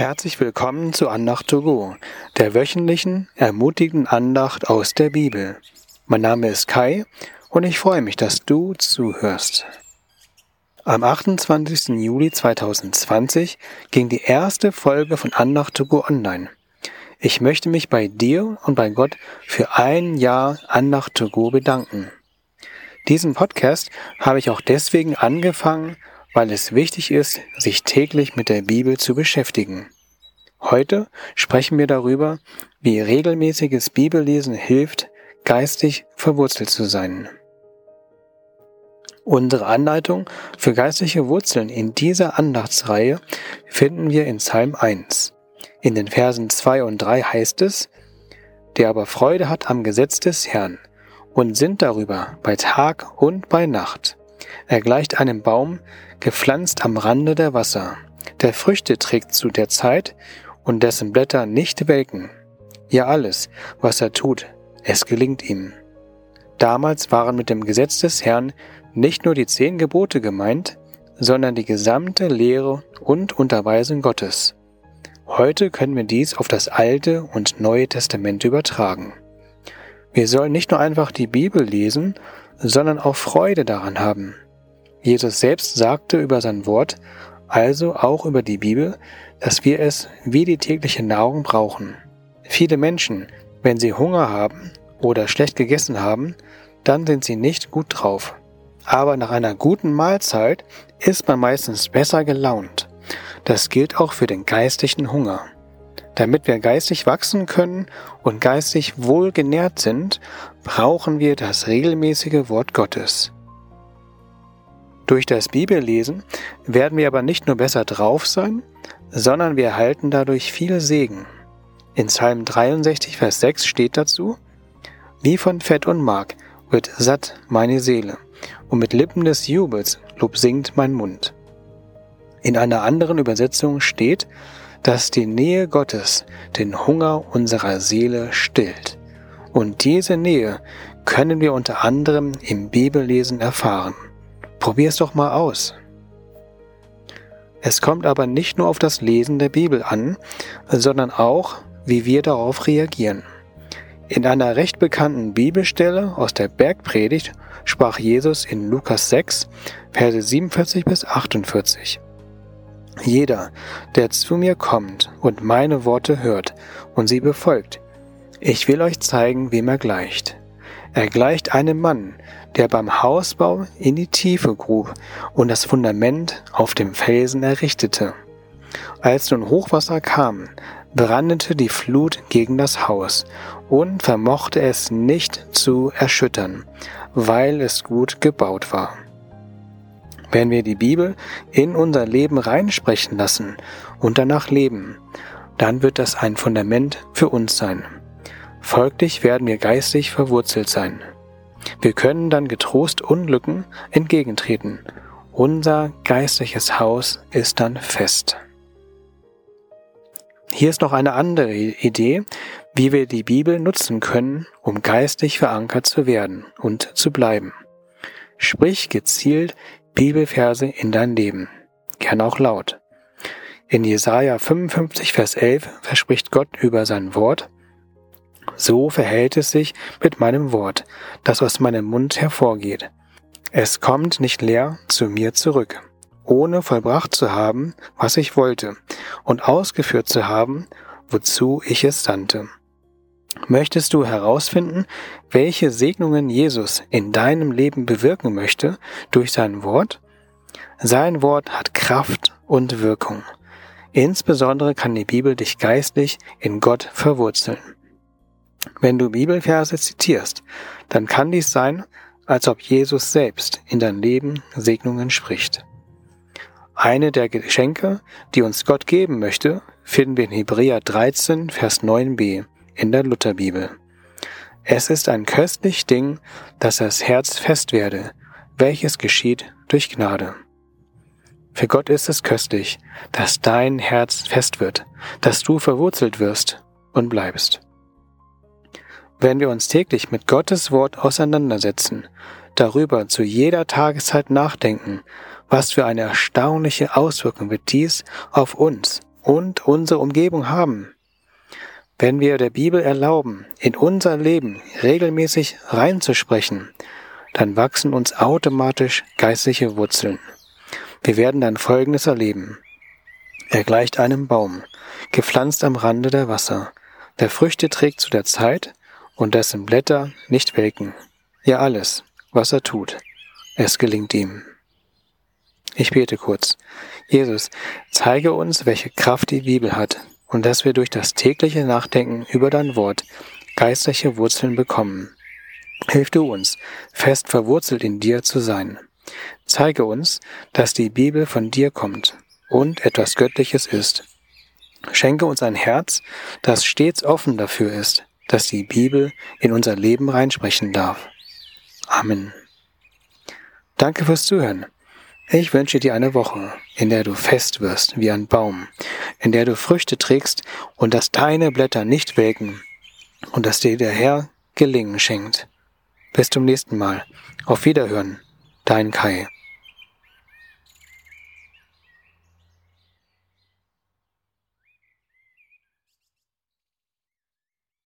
Herzlich willkommen zu Andacht to go, der wöchentlichen, ermutigenden Andacht aus der Bibel. Mein Name ist Kai und ich freue mich, dass du zuhörst. Am 28. Juli 2020 ging die erste Folge von Andacht to go online. Ich möchte mich bei dir und bei Gott für ein Jahr Andacht to go bedanken. Diesen Podcast habe ich auch deswegen angefangen, weil es wichtig ist, sich täglich mit der Bibel zu beschäftigen. Heute sprechen wir darüber, wie regelmäßiges Bibellesen hilft, geistig verwurzelt zu sein. Unsere Anleitung für geistliche Wurzeln in dieser Andachtsreihe finden wir in Psalm 1. In den Versen 2 und 3 heißt es, der aber Freude hat am Gesetz des Herrn und sinnt darüber bei Tag und bei Nacht. Er gleicht einem Baum, gepflanzt am Rande der Wasser, der Früchte trägt zu der Zeit und dessen Blätter nicht welken. Ja alles, was er tut, es gelingt ihm. Damals waren mit dem Gesetz des Herrn nicht nur die zehn Gebote gemeint, sondern die gesamte Lehre und Unterweisung Gottes. Heute können wir dies auf das Alte und Neue Testament übertragen. Wir sollen nicht nur einfach die Bibel lesen, sondern auch Freude daran haben. Jesus selbst sagte über sein Wort, also auch über die Bibel, dass wir es wie die tägliche Nahrung brauchen. Viele Menschen, wenn sie Hunger haben oder schlecht gegessen haben, dann sind sie nicht gut drauf. Aber nach einer guten Mahlzeit ist man meistens besser gelaunt. Das gilt auch für den geistlichen Hunger. Damit wir geistig wachsen können und geistig wohl genährt sind, brauchen wir das regelmäßige Wort Gottes. Durch das Bibellesen werden wir aber nicht nur besser drauf sein, sondern wir erhalten dadurch viel Segen. In Psalm 63, Vers 6 steht dazu, Wie von Fett und Mark wird satt meine Seele, und mit Lippen des Jubels Lob singt mein Mund. In einer anderen Übersetzung steht, dass die Nähe Gottes den Hunger unserer Seele stillt. Und diese Nähe können wir unter anderem im Bibellesen erfahren. Probier es doch mal aus. Es kommt aber nicht nur auf das Lesen der Bibel an, sondern auch, wie wir darauf reagieren. In einer recht bekannten Bibelstelle aus der Bergpredigt sprach Jesus in Lukas 6, Verse 47 bis 48. Jeder, der zu mir kommt und meine Worte hört und sie befolgt, ich will euch zeigen, wem er gleicht. Er gleicht einem Mann, der beim Hausbau in die Tiefe grub und das Fundament auf dem Felsen errichtete. Als nun Hochwasser kam, brandete die Flut gegen das Haus und vermochte es nicht zu erschüttern, weil es gut gebaut war. Wenn wir die Bibel in unser Leben reinsprechen lassen und danach leben, dann wird das ein Fundament für uns sein. Folglich werden wir geistig verwurzelt sein. Wir können dann getrost Unglücken entgegentreten. Unser geistliches Haus ist dann fest. Hier ist noch eine andere Idee, wie wir die Bibel nutzen können, um geistig verankert zu werden und zu bleiben. Sprich gezielt Bibelverse in dein Leben, gern auch laut. In Jesaja 55, Vers 11 verspricht Gott über sein Wort, so verhält es sich mit meinem Wort, das aus meinem Mund hervorgeht. Es kommt nicht leer zu mir zurück, ohne vollbracht zu haben, was ich wollte, und ausgeführt zu haben, wozu ich es sandte. Möchtest du herausfinden, welche Segnungen Jesus in deinem Leben bewirken möchte durch sein Wort? Sein Wort hat Kraft und Wirkung. Insbesondere kann die Bibel dich geistlich in Gott verwurzeln. Wenn du Bibelverse zitierst, dann kann dies sein, als ob Jesus selbst in dein Leben Segnungen spricht. Eine der Geschenke, die uns Gott geben möchte, finden wir in Hebräer 13, Vers 9b in der Lutherbibel. Es ist ein köstlich Ding, dass das Herz fest werde, welches geschieht durch Gnade. Für Gott ist es köstlich, dass dein Herz fest wird, dass du verwurzelt wirst und bleibst. Wenn wir uns täglich mit Gottes Wort auseinandersetzen, darüber zu jeder Tageszeit nachdenken, was für eine erstaunliche Auswirkung wird dies auf uns und unsere Umgebung haben. Wenn wir der Bibel erlauben, in unser Leben regelmäßig reinzusprechen, dann wachsen uns automatisch geistliche Wurzeln. Wir werden dann Folgendes erleben. Er gleicht einem Baum, gepflanzt am Rande der Wasser, der Früchte trägt zu der Zeit und dessen Blätter nicht welken. Ja alles, was er tut, es gelingt ihm. Ich bete kurz. Jesus, zeige uns, welche Kraft die Bibel hat und dass wir durch das tägliche Nachdenken über dein Wort geistliche Wurzeln bekommen. Hilf du uns, fest verwurzelt in dir zu sein. Zeige uns, dass die Bibel von dir kommt und etwas Göttliches ist. Schenke uns ein Herz, das stets offen dafür ist, dass die Bibel in unser Leben reinsprechen darf. Amen. Danke fürs Zuhören. Ich wünsche dir eine Woche, in der du fest wirst wie ein Baum, in der du Früchte trägst und dass deine Blätter nicht welken und dass dir der Herr Gelingen schenkt. Bis zum nächsten Mal. Auf Wiederhören. Dein Kai.